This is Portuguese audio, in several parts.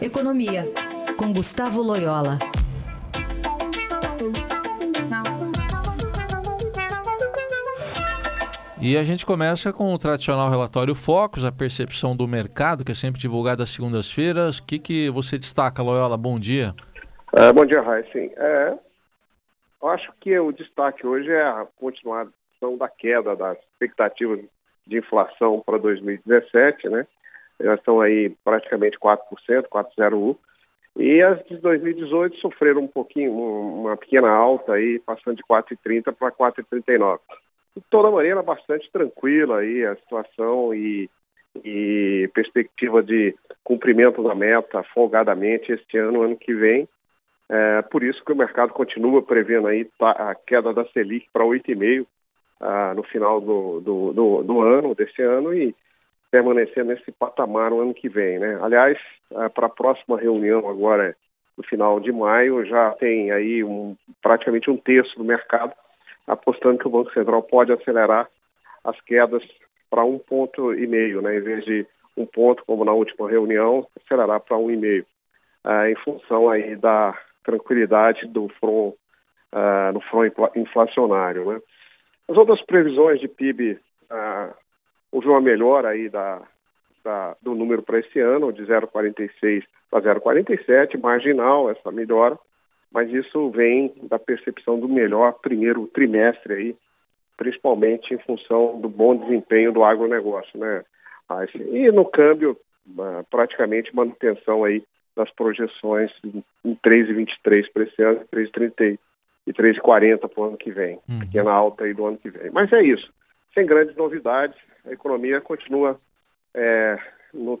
Economia, com Gustavo Loyola. E a gente começa com o tradicional relatório Focus, a percepção do mercado, que é sempre divulgado às segundas-feiras. O que, que você destaca, Loyola? Bom dia. Uh, bom dia, Raíssen. É, eu acho que o destaque hoje é a continuação da queda das expectativas de inflação para 2017, né? Elas estão aí praticamente 4%, 4,01%. E as de 2018 sofreram um pouquinho, uma pequena alta aí, passando de 4,30 para 4,39. De toda maneira, bastante tranquila aí a situação e, e perspectiva de cumprimento da meta folgadamente este ano, ano que vem. É, por isso que o mercado continua prevendo aí a queda da Selic para 8,5 ah, no final do, do, do, do, ano, desse ano, e permanecer nesse patamar no ano que vem. Né? Aliás, ah, para a próxima reunião agora, no final de maio, já tem aí um, praticamente um terço do mercado apostando que o Banco Central pode acelerar as quedas para um ponto e meio, né? em vez de um ponto, como na última reunião, acelerar para um e meio, ah, em função aí da tranquilidade do front, no front inflacionário. Né? As outras previsões de PIB, houve uma melhora aí da, da do número para esse ano, de 0,46 para 0,47, marginal essa melhora, mas isso vem da percepção do melhor primeiro trimestre aí, principalmente em função do bom desempenho do agronegócio, né? E no câmbio, ah, praticamente manutenção aí das projeções em 3,23 para esse ano, 3,30 e 3,40 para o ano que vem. Uhum. Pequena alta aí do ano que vem. Mas é isso. Sem grandes novidades, a economia continua é, no,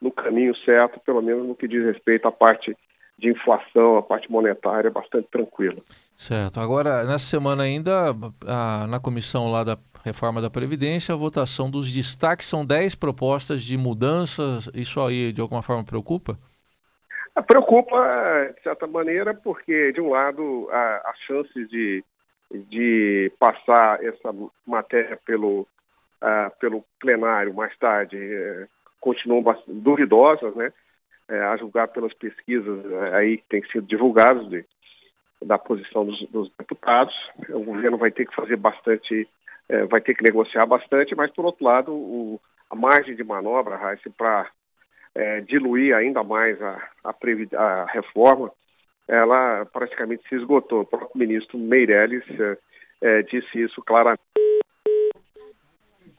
no caminho certo, pelo menos no que diz respeito à parte de inflação, a parte monetária, bastante tranquila. Certo. Agora, nessa semana ainda, a, na comissão lá da reforma da Previdência, a votação dos destaques são 10 propostas de mudanças. Isso aí, de alguma forma, preocupa? Preocupa, de certa maneira, porque, de um lado, as chances de, de passar essa matéria pelo, uh, pelo plenário mais tarde uh, continuam duvidosas, né? Uh, a julgar pelas pesquisas eh, aí que têm sido divulgadas de, da posição dos, dos, deputados. O governo vai ter que fazer bastante, eh, vai ter que negociar bastante, mas, por outro lado, o, a margem de manobra, Raíssa, para é, diluir ainda mais a, a, a, reforma, ela praticamente se esgotou. O próprio ministro Meirelles é, é, disse isso claramente.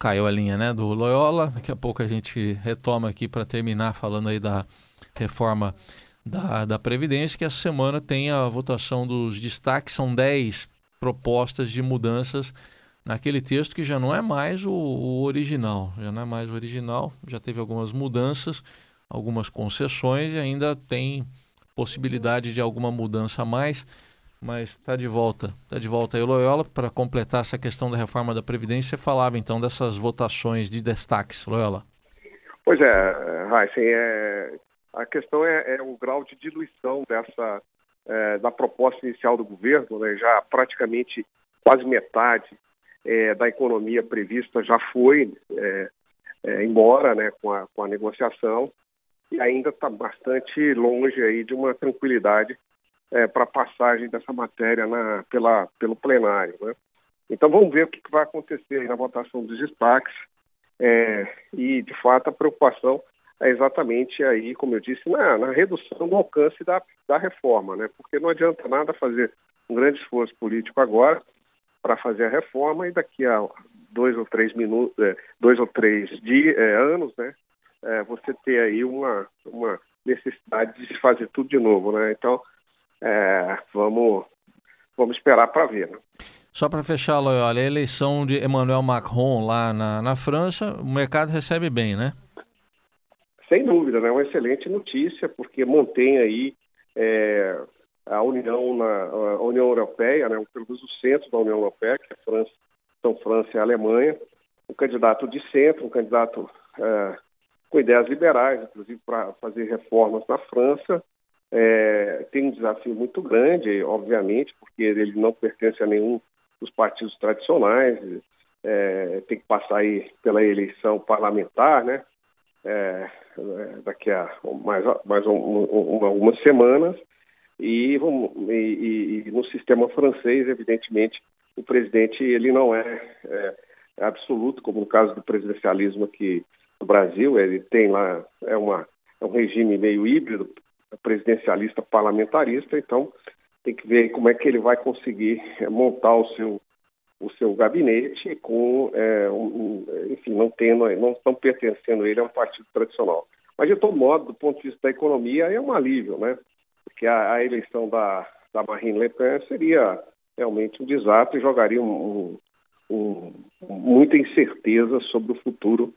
Caiu a linha né, do Loyola. Daqui a pouco a gente retoma aqui para terminar falando aí da reforma da, da Previdência, que essa semana tem a votação dos destaques, são 10 propostas de mudanças naquele texto que já não é mais o, o, original, já não é mais o original, já teve algumas mudanças, algumas concessões e ainda tem possibilidade de alguma mudança a mais, mas está de volta, está de volta aí o Loyola. Para completar essa questão da reforma da Previdência, falava então dessas votações de destaques, Loyola. Pois é, Heisen, é, a questão é, é, o grau de diluição dessa é, da proposta inicial do governo, né, já praticamente quase metade é, da economia prevista já foi é, é, embora né, com, a, com a negociação. E ainda está bastante longe aí de uma tranquilidade é, para passagem dessa matéria na, pela, pelo plenário. Né? Então vamos ver o que, que vai acontecer na votação dos destaques é, e, de fato, a preocupação é exatamente aí, como eu disse, na, na redução do alcance da, da reforma, né? porque não adianta nada fazer um grande esforço político agora para fazer a reforma e daqui a dois ou três minutos, é, dois ou três dias, é, anos, né, é, você ter aí uma, uma necessidade de se fazer tudo de novo, né? Então, é, vamos, vamos esperar para ver. Né? Só para fechar, olha, a eleição de Emmanuel Macron lá na, na França, o mercado recebe bem, né? Sem dúvida, né? Uma excelente notícia, porque mantém aí é, a União, na, a União Europeia, né, pelo menos o centro da União Europeia, que é França, são França e Alemanha, um candidato de centro, um candidato é, com ideias liberais, inclusive para fazer reformas na França. É, tem um desafio muito grande, obviamente, porque ele não pertence a nenhum dos partidos tradicionais, é, tem que passar aí pela eleição parlamentar, né? é, daqui a mais, mais um, um, algumas semanas. E, e, e, no sistema francês, evidentemente, o presidente ele não é, é, absoluto, como no caso do presidencialismo aqui no Brasil, ele tem lá é, uma, é um regime meio híbrido, presidencialista parlamentarista, então tem que ver como é que ele vai conseguir é, montar o seu o seu gabinete com, é, um, enfim, não tendo, não estão pertencendo ele a um partido tradicional. Mas de todo modo, do ponto de vista da economia, é um alívio, né? Porque a, a eleição da, da Marine Le Pen seria realmente um desastre e jogaria um, um, muita incerteza sobre o futuro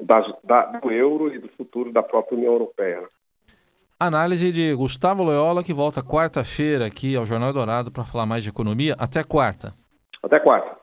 das, da, do euro e do futuro da própria União Europeia. Análise de Gustavo Loyola, que volta quarta-feira aqui ao Jornal Dourado para falar mais de economia. Até quarta. Até quarta.